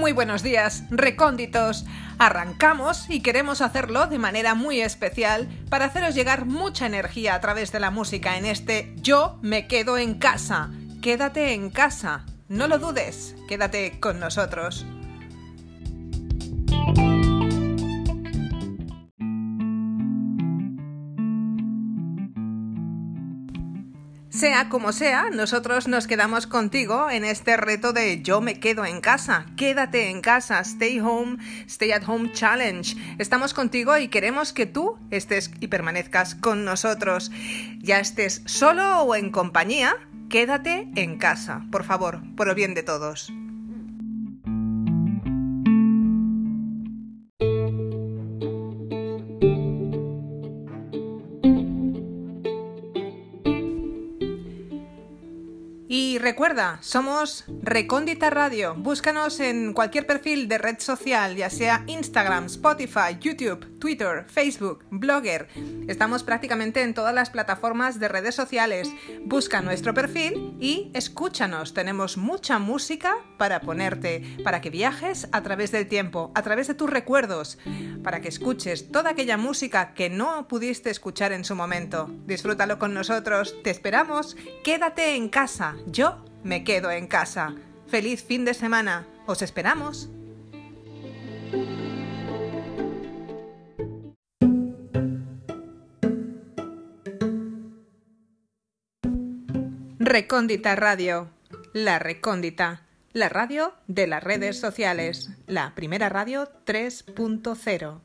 Muy buenos días, recónditos. Arrancamos y queremos hacerlo de manera muy especial para haceros llegar mucha energía a través de la música en este Yo me quedo en casa. Quédate en casa. No lo dudes, quédate con nosotros. Sea como sea, nosotros nos quedamos contigo en este reto de yo me quedo en casa, quédate en casa, stay home, stay at home challenge. Estamos contigo y queremos que tú estés y permanezcas con nosotros. Ya estés solo o en compañía, quédate en casa, por favor, por el bien de todos. Y recuerda, somos Recóndita Radio. Búscanos en cualquier perfil de red social, ya sea Instagram, Spotify, YouTube, Twitter, Facebook, Blogger. Estamos prácticamente en todas las plataformas de redes sociales. Busca nuestro perfil y escúchanos. Tenemos mucha música para ponerte, para que viajes a través del tiempo, a través de tus recuerdos, para que escuches toda aquella música que no pudiste escuchar en su momento. Disfrútalo con nosotros. Te esperamos. Quédate en casa yo me quedo en casa. Feliz fin de semana. Os esperamos. Recóndita Radio. La Recóndita. La radio de las redes sociales. La primera radio 3.0.